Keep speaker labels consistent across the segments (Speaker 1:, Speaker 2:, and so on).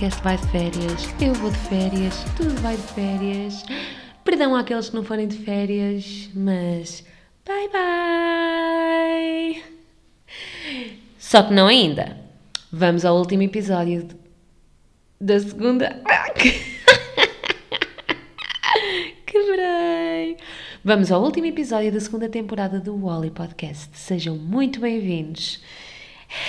Speaker 1: Podcast vai de férias, eu vou de férias, tudo vai de férias. Perdão àqueles que não forem de férias, mas bye bye! Só que não ainda. Vamos ao último episódio da segunda. Quebrei! Vamos ao último episódio da segunda temporada do Wally Podcast. Sejam muito bem-vindos.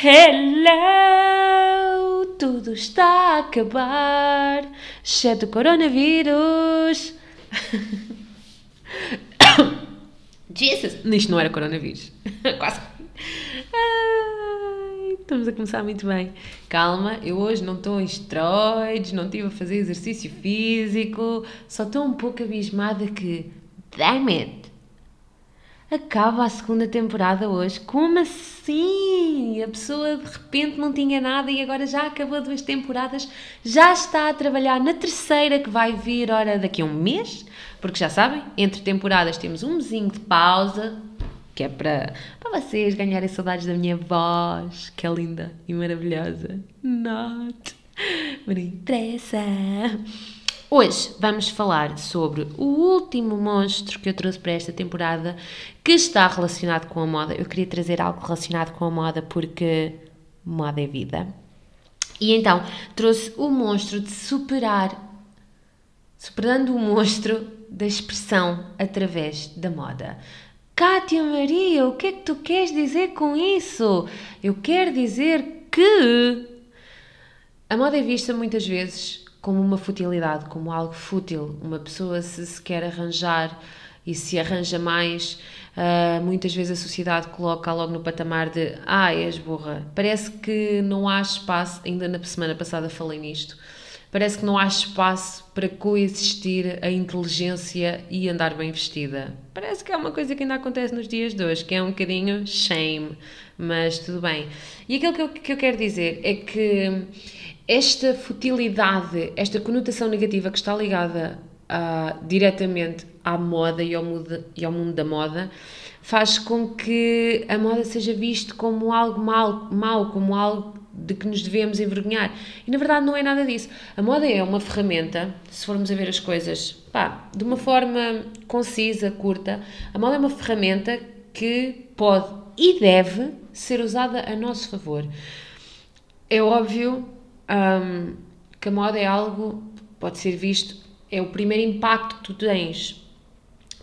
Speaker 1: Hello! Tudo está a acabar, exceto o coronavírus. Jesus! Isto não era coronavírus. Quase. Ai, estamos a começar muito bem. Calma, eu hoje não estou em esteroides, não estive a fazer exercício físico, só estou um pouco abismada que. Damn it! Acaba a segunda temporada hoje. Como assim? A pessoa de repente não tinha nada e agora já acabou duas temporadas, já está a trabalhar na terceira que vai vir, ora, daqui a um mês, porque já sabem, entre temporadas temos um mesinho de pausa, que é para, para vocês ganharem saudades da minha voz, que é linda e maravilhosa. Not. Não interessa. Hoje vamos falar sobre o último monstro que eu trouxe para esta temporada que está relacionado com a moda. Eu queria trazer algo relacionado com a moda porque moda é vida. E então trouxe o monstro de superar, superando o monstro da expressão através da moda. Kátia Maria, o que é que tu queres dizer com isso? Eu quero dizer que a moda é vista muitas vezes como uma futilidade, como algo fútil. Uma pessoa, se se quer arranjar e se arranja mais, uh, muitas vezes a sociedade coloca logo no patamar de ah, és burra. Parece que não há espaço, ainda na semana passada falei nisto, parece que não há espaço para coexistir a inteligência e andar bem vestida. Parece que é uma coisa que ainda acontece nos dias de hoje, que é um bocadinho shame, mas tudo bem. E aquilo que eu, que eu quero dizer é que esta futilidade, esta conotação negativa que está ligada uh, diretamente à moda e ao, mundo, e ao mundo da moda, faz com que a moda seja visto como algo mal, mau, como algo de que nos devemos envergonhar. E na verdade não é nada disso. A moda é uma ferramenta, se formos a ver as coisas pá, de uma forma concisa, curta, a moda é uma ferramenta que pode e deve ser usada a nosso favor. É óbvio um, que a moda é algo, pode ser visto, é o primeiro impacto que tu tens.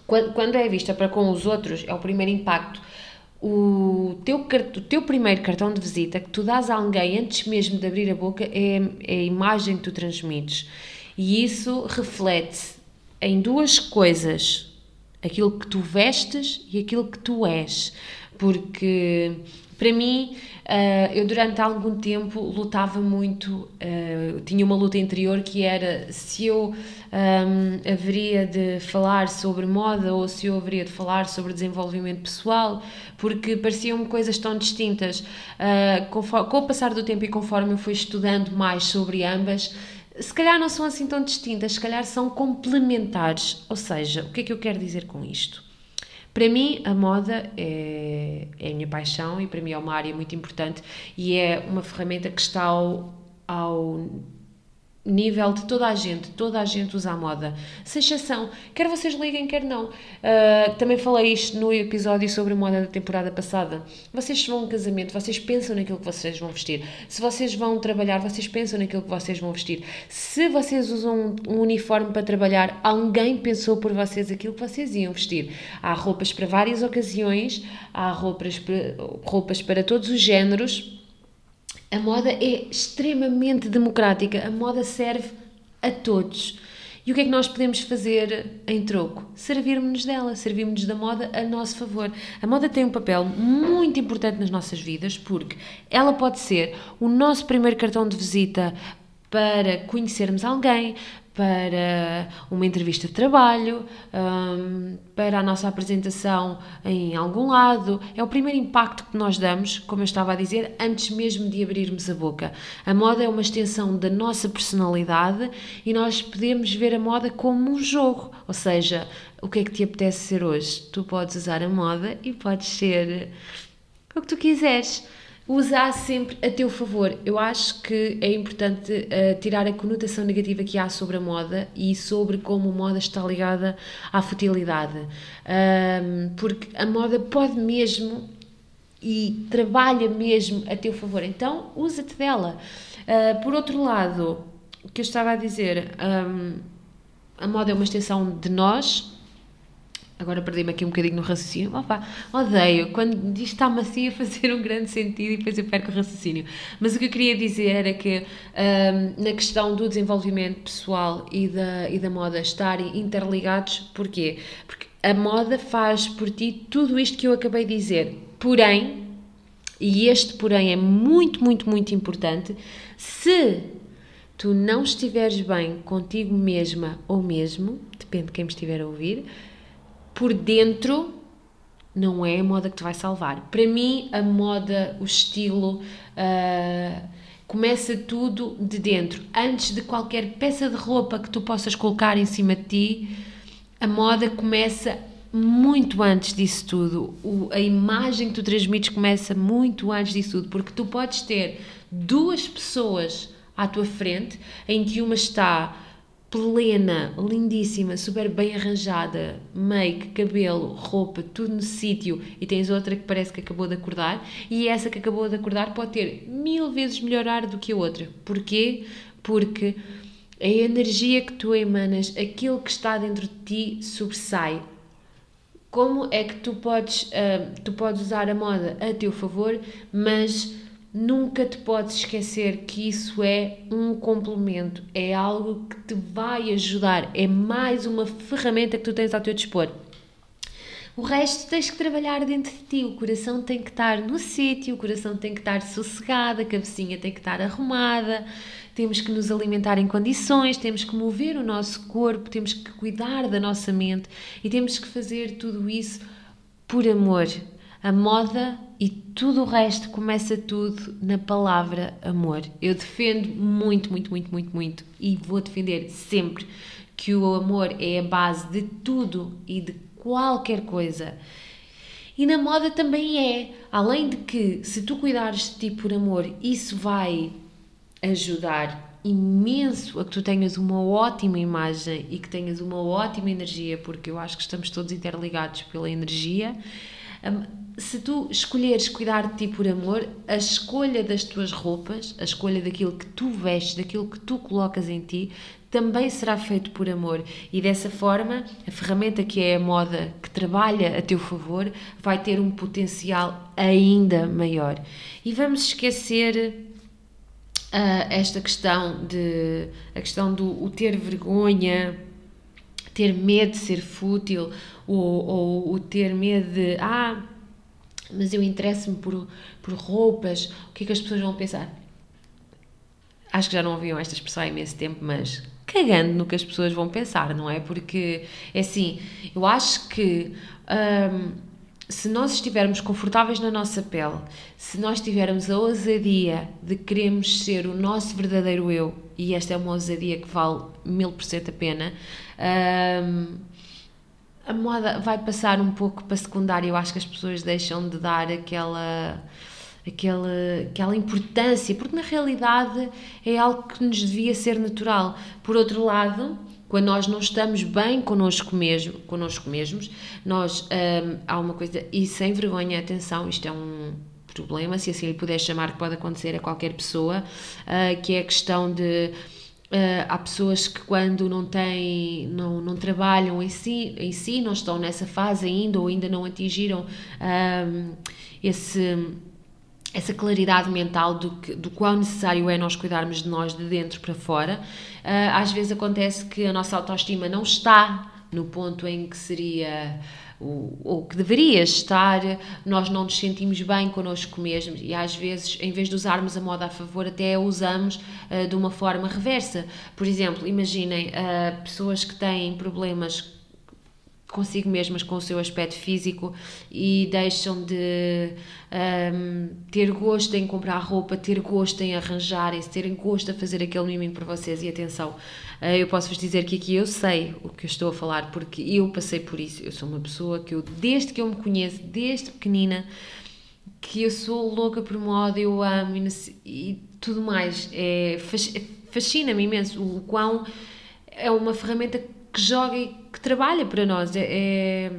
Speaker 1: Quando, quando é vista para com os outros, é o primeiro impacto. O teu, o teu primeiro cartão de visita que tu dás a alguém antes mesmo de abrir a boca é, é a imagem que tu transmites. E isso reflete em duas coisas: aquilo que tu vestes e aquilo que tu és. Porque para mim, uh, eu durante algum tempo lutava muito, uh, tinha uma luta interior que era se eu um, haveria de falar sobre moda ou se eu haveria de falar sobre desenvolvimento pessoal, porque pareciam-me coisas tão distintas. Conforme, com o passar do tempo e conforme eu fui estudando mais sobre ambas, se calhar não são assim tão distintas, se calhar são complementares. Ou seja, o que é que eu quero dizer com isto? Para mim, a moda é, é a minha paixão e para mim é uma área muito importante e é uma ferramenta que está ao, ao nível de toda a gente, toda a gente usa a moda, sem exceção, quer vocês liguem, quer não. Uh, também falei isto no episódio sobre a moda da temporada passada. Vocês vão a um casamento, vocês pensam naquilo que vocês vão vestir. Se vocês vão trabalhar, vocês pensam naquilo que vocês vão vestir. Se vocês usam um uniforme para trabalhar, alguém pensou por vocês aquilo que vocês iam vestir. Há roupas para várias ocasiões, há roupas para, roupas para todos os géneros a moda é extremamente democrática, a moda serve a todos. E o que é que nós podemos fazer em troco? Servirmos-nos dela, servirmos-nos da moda a nosso favor. A moda tem um papel muito importante nas nossas vidas porque ela pode ser o nosso primeiro cartão de visita para conhecermos alguém, para uma entrevista de trabalho, um, para a nossa apresentação em algum lado. É o primeiro impacto que nós damos, como eu estava a dizer, antes mesmo de abrirmos a boca. A moda é uma extensão da nossa personalidade e nós podemos ver a moda como um jogo, ou seja, o que é que te apetece ser hoje? Tu podes usar a moda e podes ser o que tu quiseres. Usa sempre a teu favor. Eu acho que é importante uh, tirar a conotação negativa que há sobre a moda e sobre como a moda está ligada à futilidade. Um, porque a moda pode mesmo e trabalha mesmo a teu favor. Então, usa-te dela. Uh, por outro lado, o que eu estava a dizer, um, a moda é uma extensão de nós, Agora perdi-me aqui um bocadinho no raciocínio. Opa, odeio quando está-me assim a fazer um grande sentido e depois eu perco o raciocínio. Mas o que eu queria dizer era que um, na questão do desenvolvimento pessoal e da, e da moda estarem interligados, porquê? Porque a moda faz por ti tudo isto que eu acabei de dizer. Porém, e este porém é muito, muito, muito importante, se tu não estiveres bem contigo mesma ou mesmo, depende de quem me estiver a ouvir, por dentro não é a moda que te vai salvar. Para mim, a moda, o estilo, uh, começa tudo de dentro. Antes de qualquer peça de roupa que tu possas colocar em cima de ti, a moda começa muito antes disso tudo. O, a imagem que tu transmites começa muito antes disso tudo, porque tu podes ter duas pessoas à tua frente em que uma está plena, lindíssima, super bem arranjada, make, cabelo, roupa, tudo no sítio, e tens outra que parece que acabou de acordar, e essa que acabou de acordar pode ter mil vezes melhor ar do que a outra. Porquê? Porque a energia que tu emanas, aquilo que está dentro de ti, sobressai. Como é que tu podes, uh, tu podes usar a moda a teu favor, mas Nunca te podes esquecer que isso é um complemento, é algo que te vai ajudar, é mais uma ferramenta que tu tens ao teu dispor. O resto tens que trabalhar dentro de ti. O coração tem que estar no sítio, o coração tem que estar sossegado, a cabecinha tem que estar arrumada. Temos que nos alimentar em condições, temos que mover o nosso corpo, temos que cuidar da nossa mente e temos que fazer tudo isso por amor. A moda e tudo o resto começa tudo na palavra amor. Eu defendo muito, muito, muito, muito, muito e vou defender sempre que o amor é a base de tudo e de qualquer coisa. E na moda também é, além de que se tu cuidares de ti por amor, isso vai ajudar imenso a que tu tenhas uma ótima imagem e que tenhas uma ótima energia, porque eu acho que estamos todos interligados pela energia se tu escolheres cuidar de ti por amor, a escolha das tuas roupas, a escolha daquilo que tu vestes, daquilo que tu colocas em ti, também será feito por amor. E dessa forma, a ferramenta que é a moda, que trabalha a teu favor, vai ter um potencial ainda maior. E vamos esquecer uh, esta questão de a questão do o ter vergonha, ter medo de ser fútil ou, ou o ter medo de ah mas eu interesso-me por, por roupas, o que é que as pessoas vão pensar? Acho que já não ouviam esta expressão há imenso tempo, mas cagando no que as pessoas vão pensar, não é? Porque, é assim, eu acho que hum, se nós estivermos confortáveis na nossa pele, se nós tivermos a ousadia de queremos ser o nosso verdadeiro eu, e esta é uma ousadia que vale mil por cento a pena, hum, a moda vai passar um pouco para secundária. Eu acho que as pessoas deixam de dar aquela, aquela, aquela importância, porque na realidade é algo que nos devia ser natural. Por outro lado, quando nós não estamos bem connosco, mesmo, connosco mesmos, nós hum, há uma coisa, e sem vergonha, atenção, isto é um problema, se assim lhe puder chamar, que pode acontecer a qualquer pessoa, uh, que é a questão de Uh, há pessoas que quando não têm, não, não trabalham em si, em si, não estão nessa fase ainda ou ainda não atingiram uh, esse, essa claridade mental do, que, do quão necessário é nós cuidarmos de nós de dentro para fora. Uh, às vezes acontece que a nossa autoestima não está no ponto em que seria o, que deveria estar, nós não nos sentimos bem connosco mesmos e às vezes, em vez de usarmos a moda a favor, até a usamos uh, de uma forma reversa. Por exemplo, imaginem uh, pessoas que têm problemas consigo mesmas com o seu aspecto físico e deixam de um, ter gosto em comprar roupa, ter gosto em arranjarem-se, terem gosto a fazer aquele miminho para vocês. E atenção, eh, eu posso-vos dizer que aqui eu sei o que eu estou a falar porque eu passei por isso. Eu sou uma pessoa que eu, desde que eu me conheço, desde pequenina, que eu sou louca por moda, eu amo e, e tudo mais. É, Fascina-me imenso o quão é uma ferramenta que joga e que trabalha para nós. É, é,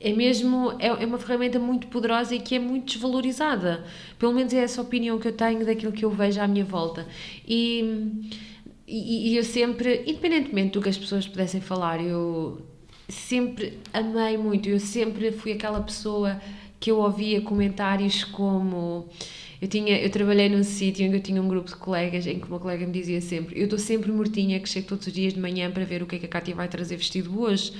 Speaker 1: é mesmo é, é uma ferramenta muito poderosa e que é muito desvalorizada. Pelo menos é essa opinião que eu tenho daquilo que eu vejo à minha volta. E, e, e eu sempre, independentemente do que as pessoas pudessem falar, eu sempre amei muito. Eu sempre fui aquela pessoa que eu ouvia comentários como eu, tinha, eu trabalhei num sítio em que eu tinha um grupo de colegas em que uma colega me dizia sempre: Eu estou sempre mortinha que chego todos os dias de manhã para ver o que é que a Cátia vai trazer vestido hoje.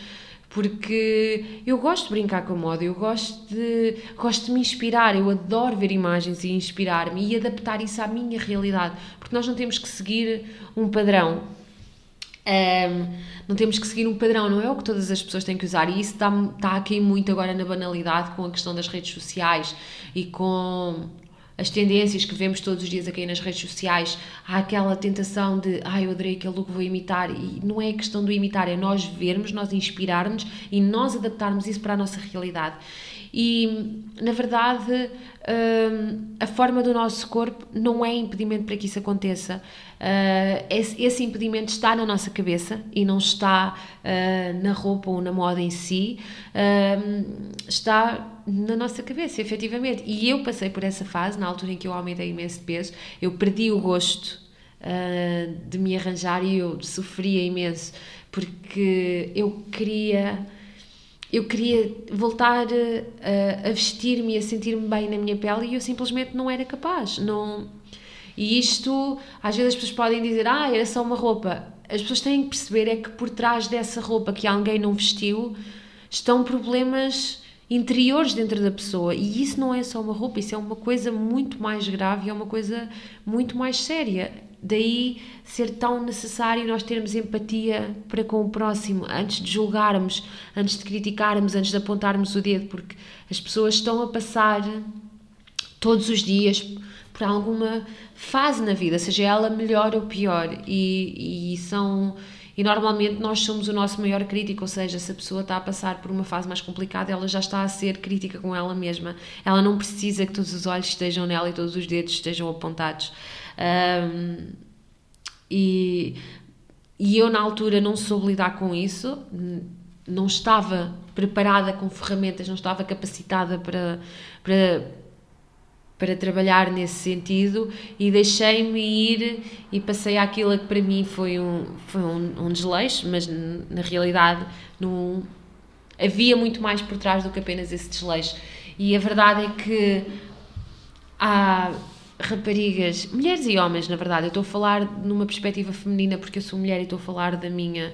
Speaker 1: Porque eu gosto de brincar com a moda, eu gosto de, gosto de me inspirar, eu adoro ver imagens e inspirar-me e adaptar isso à minha realidade. Porque nós não temos que seguir um padrão. Um, não temos que seguir um padrão, não é o que todas as pessoas têm que usar, e isso está, está aqui muito agora na banalidade com a questão das redes sociais e com as tendências que vemos todos os dias aqui nas redes sociais, há aquela tentação de, ai, ah, eu adorei aquele look, vou imitar, e não é questão do imitar, é nós vermos, nós inspirarmos e nós adaptarmos isso para a nossa realidade. E, na verdade, hum, a forma do nosso corpo não é impedimento para que isso aconteça. Uh, esse, esse, impedimento está na nossa cabeça e não está uh, na roupa ou na moda em si, uh, está na nossa cabeça, efetivamente. E eu passei por essa fase, na altura em que eu aumentei imenso de peso, eu perdi o gosto de me arranjar e eu sofria imenso porque eu queria eu queria voltar a, a vestir-me e a sentir-me bem na minha pele e eu simplesmente não era capaz. Não... E isto, às vezes as pessoas podem dizer, ah, era só uma roupa. As pessoas têm que perceber é que por trás dessa roupa que alguém não vestiu estão problemas interiores dentro da pessoa e isso não é só uma roupa, isso é uma coisa muito mais grave, é uma coisa muito mais séria. Daí ser tão necessário nós termos empatia para com o próximo, antes de julgarmos, antes de criticarmos, antes de apontarmos o dedo, porque as pessoas estão a passar todos os dias por alguma fase na vida, seja ela melhor ou pior, e, e são e normalmente nós somos o nosso maior crítico, ou seja, se a pessoa está a passar por uma fase mais complicada, ela já está a ser crítica com ela mesma. Ela não precisa que todos os olhos estejam nela e todos os dedos estejam apontados. Um, e, e eu, na altura, não soube lidar com isso, não estava preparada com ferramentas, não estava capacitada para, para, para trabalhar nesse sentido e deixei-me ir e passei àquilo que para mim foi um, foi um, um desleixo, mas na realidade não, havia muito mais por trás do que apenas esse desleixo. E a verdade é que há raparigas, mulheres e homens, na verdade. Eu estou a falar numa perspectiva feminina porque eu sou mulher e estou a falar da minha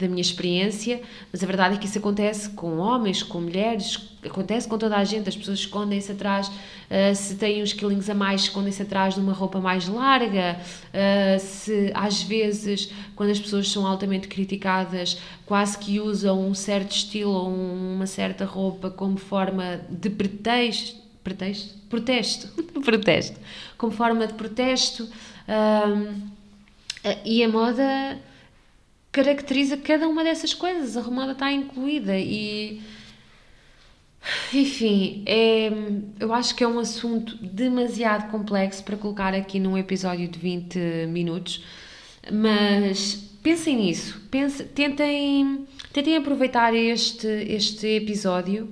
Speaker 1: da minha experiência, mas a verdade é que isso acontece com homens, com mulheres, acontece com toda a gente. As pessoas escondem-se atrás, uh, se têm uns quilinhos a mais, escondem-se atrás de uma roupa mais larga. Uh, se às vezes, quando as pessoas são altamente criticadas, quase que usam um certo estilo ou uma certa roupa como forma de pretexto, pretexto? Protesto. protesto. Como forma de protesto. Um, e a moda caracteriza cada uma dessas coisas. A moda está incluída e. Enfim, é, eu acho que é um assunto demasiado complexo para colocar aqui num episódio de 20 minutos, mas pensem nisso, pensem, tentem, tentem aproveitar este, este episódio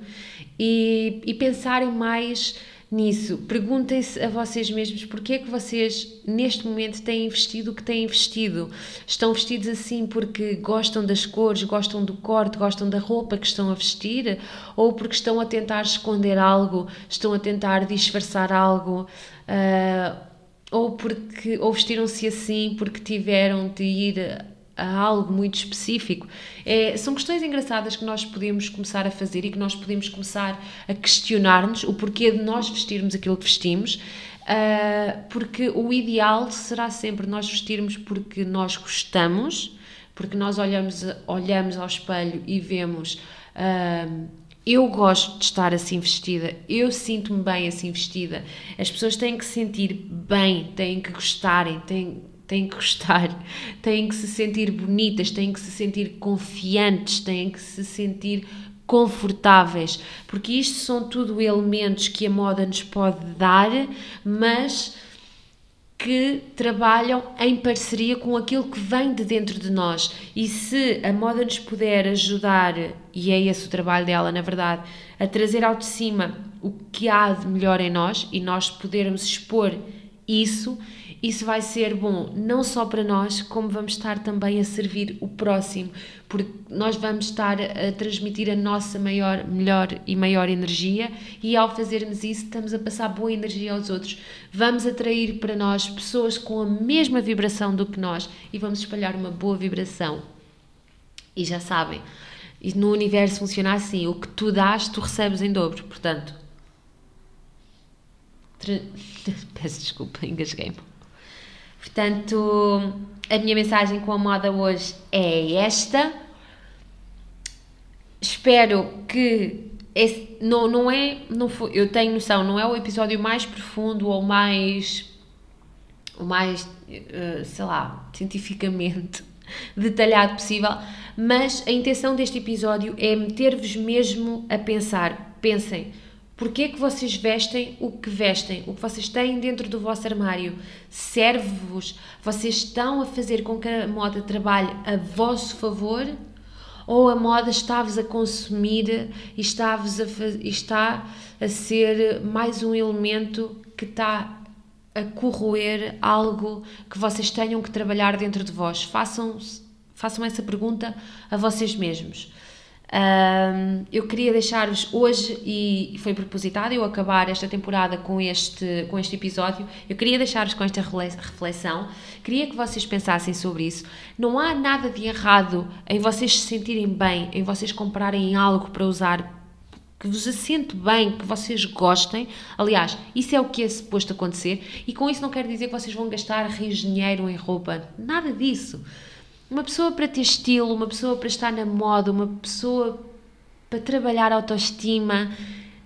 Speaker 1: e, e pensarem mais nisso. Perguntem-se a vocês mesmos porque é que vocês neste momento têm vestido o que têm vestido. Estão vestidos assim porque gostam das cores, gostam do corte, gostam da roupa que estão a vestir ou porque estão a tentar esconder algo, estão a tentar disfarçar algo. Uh, ou porque ou vestiram-se assim porque tiveram de ir a algo muito específico. É, são questões engraçadas que nós podemos começar a fazer e que nós podemos começar a questionar-nos o porquê de nós vestirmos aquilo que vestimos, uh, porque o ideal será sempre nós vestirmos porque nós gostamos, porque nós olhamos, olhamos ao espelho e vemos. Uh, eu gosto de estar assim vestida, eu sinto-me bem assim vestida. As pessoas têm que se sentir bem, têm que gostarem, têm, têm que gostar, têm que se sentir bonitas, têm que se sentir confiantes, têm que se sentir confortáveis, porque isto são tudo elementos que a moda nos pode dar, mas que trabalham em parceria com aquilo que vem de dentro de nós. E se a moda nos puder ajudar, e é esse o trabalho dela, na verdade, a trazer ao de cima o que há de melhor em nós e nós podermos expor isso, isso vai ser bom não só para nós, como vamos estar também a servir o próximo, porque nós vamos estar a transmitir a nossa maior, melhor e maior energia e ao fazermos isso estamos a passar boa energia aos outros. Vamos atrair para nós pessoas com a mesma vibração do que nós e vamos espalhar uma boa vibração. E já sabem, no universo funciona assim: o que tu dás, tu recebes em dobro. Portanto, peço desculpa, engasguei-me. Portanto, a minha mensagem com a moda hoje é esta. Espero que esse, não, não é, não foi, eu tenho noção, não é o episódio mais profundo ou mais, o mais, uh, sei lá, cientificamente detalhado possível, mas a intenção deste episódio é meter-vos mesmo a pensar. Pensem, Porquê é que vocês vestem o que vestem? O que vocês têm dentro do vosso armário serve-vos? Vocês estão a fazer com que a moda trabalhe a vosso favor? Ou a moda está-vos a consumir e está, a, está a ser mais um elemento que está a corroer algo que vocês tenham que trabalhar dentro de vós? Façam, façam essa pergunta a vocês mesmos. Um, eu queria deixar-vos hoje, e foi propositado eu acabar esta temporada com este, com este episódio, eu queria deixar-vos com esta reflexão, queria que vocês pensassem sobre isso. Não há nada de errado em vocês se sentirem bem, em vocês comprarem algo para usar que vos assente bem, que vocês gostem. Aliás, isso é o que é suposto acontecer, e com isso não quero dizer que vocês vão gastar rios de dinheiro em roupa, nada disso. Uma pessoa para ter estilo, uma pessoa para estar na moda, uma pessoa para trabalhar autoestima,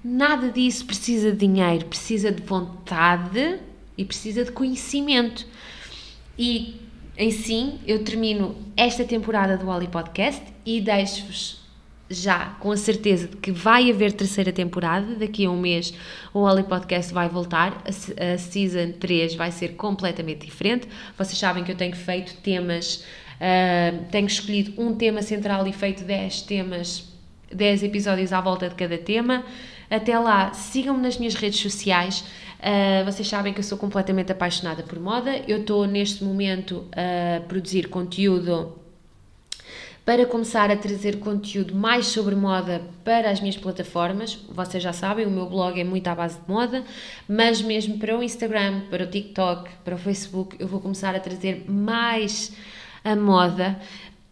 Speaker 1: nada disso precisa de dinheiro, precisa de vontade e precisa de conhecimento. E em sim, eu termino esta temporada do Oli Podcast e deixo-vos já com a certeza de que vai haver terceira temporada. Daqui a um mês o Oli Podcast vai voltar. A, a Season 3 vai ser completamente diferente. Vocês sabem que eu tenho feito temas Uh, tenho escolhido um tema central e feito 10 temas, 10 episódios à volta de cada tema. Até lá, sigam-me nas minhas redes sociais. Uh, vocês sabem que eu sou completamente apaixonada por moda. Eu estou neste momento a produzir conteúdo para começar a trazer conteúdo mais sobre moda para as minhas plataformas. Vocês já sabem, o meu blog é muito à base de moda, mas mesmo para o Instagram, para o TikTok, para o Facebook, eu vou começar a trazer mais a moda,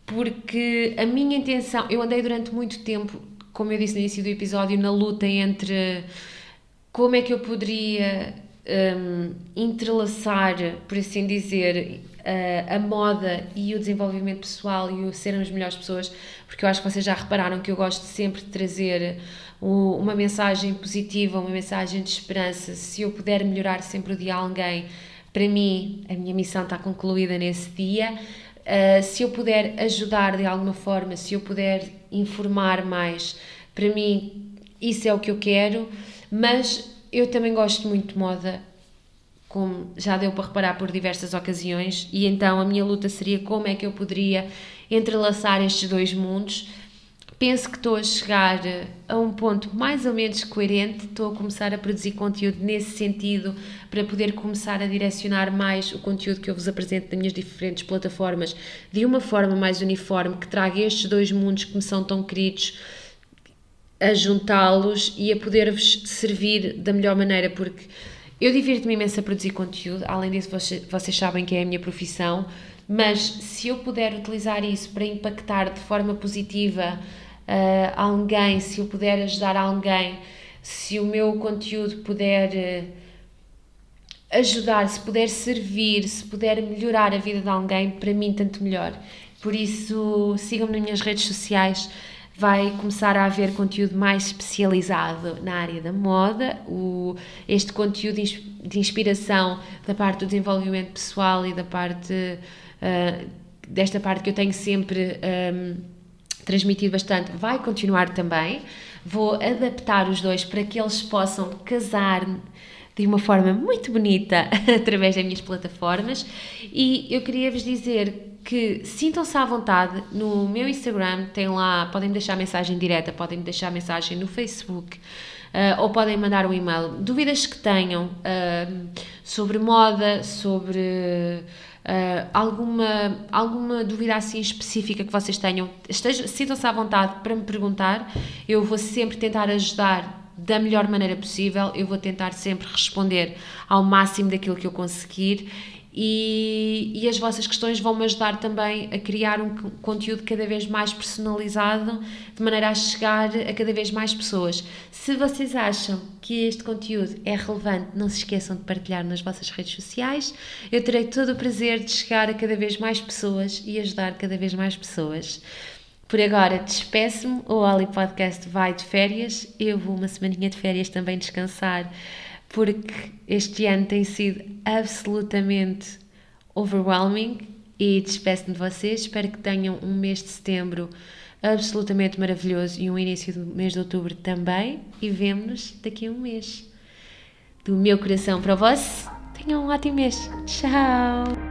Speaker 1: porque a minha intenção, eu andei durante muito tempo, como eu disse no início do episódio, na luta entre como é que eu poderia um, entrelaçar, por assim dizer, a, a, moda e o desenvolvimento pessoal e o sermos melhores pessoas, porque eu acho que vocês já repararam que eu gosto sempre de trazer uma mensagem positiva, uma mensagem de esperança. Se eu puder melhorar sempre o dia a alguém, para mim, a minha missão está concluída nesse dia. Uh, se eu puder ajudar de alguma forma, se eu puder informar mais, para mim isso é o que eu quero, mas eu também gosto muito de moda, como já deu para reparar por diversas ocasiões, e então a minha luta seria como é que eu poderia entrelaçar estes dois mundos. Penso que estou a chegar a um ponto mais ou menos coerente, estou a começar a produzir conteúdo nesse sentido para poder começar a direcionar mais o conteúdo que eu vos apresento nas minhas diferentes plataformas de uma forma mais uniforme, que traga estes dois mundos que me são tão queridos a juntá-los e a poder-vos servir da melhor maneira, porque eu divirto-me imenso a produzir conteúdo, além disso vocês, sabem que é a minha profissão, mas se eu puder utilizar isso para impactar de forma positiva uh, alguém, se eu puder ajudar alguém, se o meu conteúdo puder uh, ajudar, se puder servir, se puder melhorar a vida de alguém, para mim tanto melhor. Por isso, sigam-me nas minhas redes sociais. Vai começar a haver conteúdo mais especializado na área da moda, o, este conteúdo de inspiração da parte do desenvolvimento pessoal e da parte uh, desta parte que eu tenho sempre um, transmitido bastante, vai continuar também. Vou adaptar os dois para que eles possam casar de uma forma muito bonita através das minhas plataformas. E eu queria vos dizer que sintam-se à vontade no meu Instagram, tem lá, podem me deixar mensagem direta, podem me deixar mensagem no Facebook. Uh, ou podem mandar um e-mail. Dúvidas que tenham uh, sobre moda, sobre uh, alguma, alguma dúvida assim específica que vocês tenham, sintam-se à vontade para me perguntar. Eu vou sempre tentar ajudar da melhor maneira possível. Eu vou tentar sempre responder ao máximo daquilo que eu conseguir. E, e as vossas questões vão me ajudar também a criar um conteúdo cada vez mais personalizado, de maneira a chegar a cada vez mais pessoas. Se vocês acham que este conteúdo é relevante, não se esqueçam de partilhar nas vossas redes sociais. Eu terei todo o prazer de chegar a cada vez mais pessoas e ajudar cada vez mais pessoas. Por agora, despeço-me. O Oli Podcast vai de férias. Eu vou uma semaninha de férias também descansar, porque este ano tem sido absolutamente overwhelming. E despeço-me de vocês. Espero que tenham um mês de setembro absolutamente maravilhoso e um início do mês de outubro também. E vemo-nos daqui a um mês. Do meu coração para o vosso, tenham um ótimo mês. Tchau!